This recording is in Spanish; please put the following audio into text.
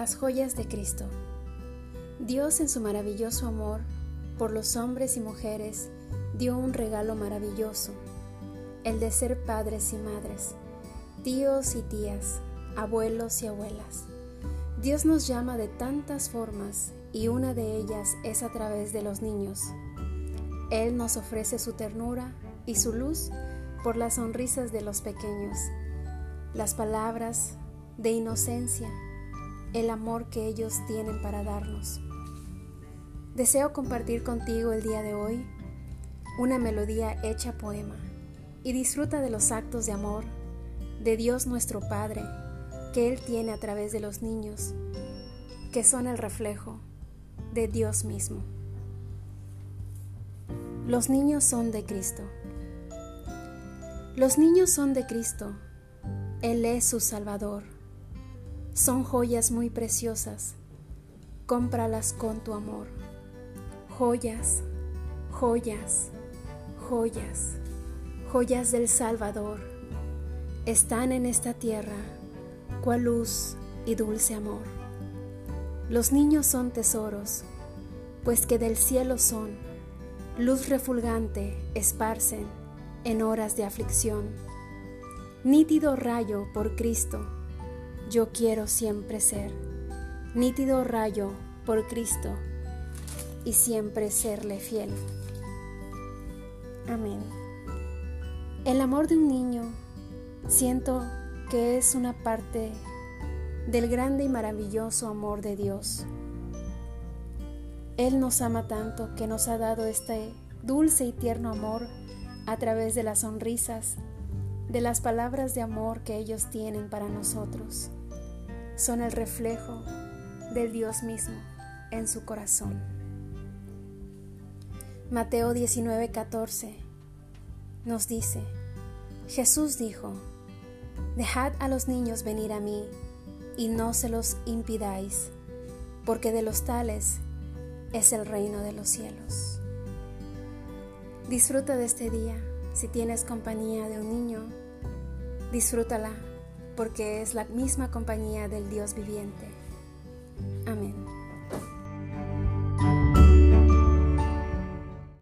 Las joyas de Cristo. Dios en su maravilloso amor por los hombres y mujeres dio un regalo maravilloso, el de ser padres y madres, tíos y tías, abuelos y abuelas. Dios nos llama de tantas formas y una de ellas es a través de los niños. Él nos ofrece su ternura y su luz por las sonrisas de los pequeños, las palabras de inocencia, el amor que ellos tienen para darnos. Deseo compartir contigo el día de hoy una melodía hecha poema y disfruta de los actos de amor de Dios nuestro Padre que Él tiene a través de los niños, que son el reflejo de Dios mismo. Los niños son de Cristo. Los niños son de Cristo. Él es su Salvador. Son joyas muy preciosas. Cómpralas con tu amor. Joyas, joyas, joyas, joyas del Salvador. Están en esta tierra, cual luz y dulce amor. Los niños son tesoros, pues que del cielo son, luz refulgante esparcen en horas de aflicción. Nítido rayo por Cristo, yo quiero siempre ser. Nítido rayo por Cristo y siempre serle fiel. Amén. El amor de un niño siento que es una parte del grande y maravilloso amor de Dios. Él nos ama tanto que nos ha dado este dulce y tierno amor a través de las sonrisas, de las palabras de amor que ellos tienen para nosotros. Son el reflejo del Dios mismo en su corazón. Mateo 19:14 nos dice, Jesús dijo, Dejad a los niños venir a mí y no se los impidáis, porque de los tales es el reino de los cielos. Disfruta de este día. Si tienes compañía de un niño, disfrútala porque es la misma compañía del Dios viviente. Amén.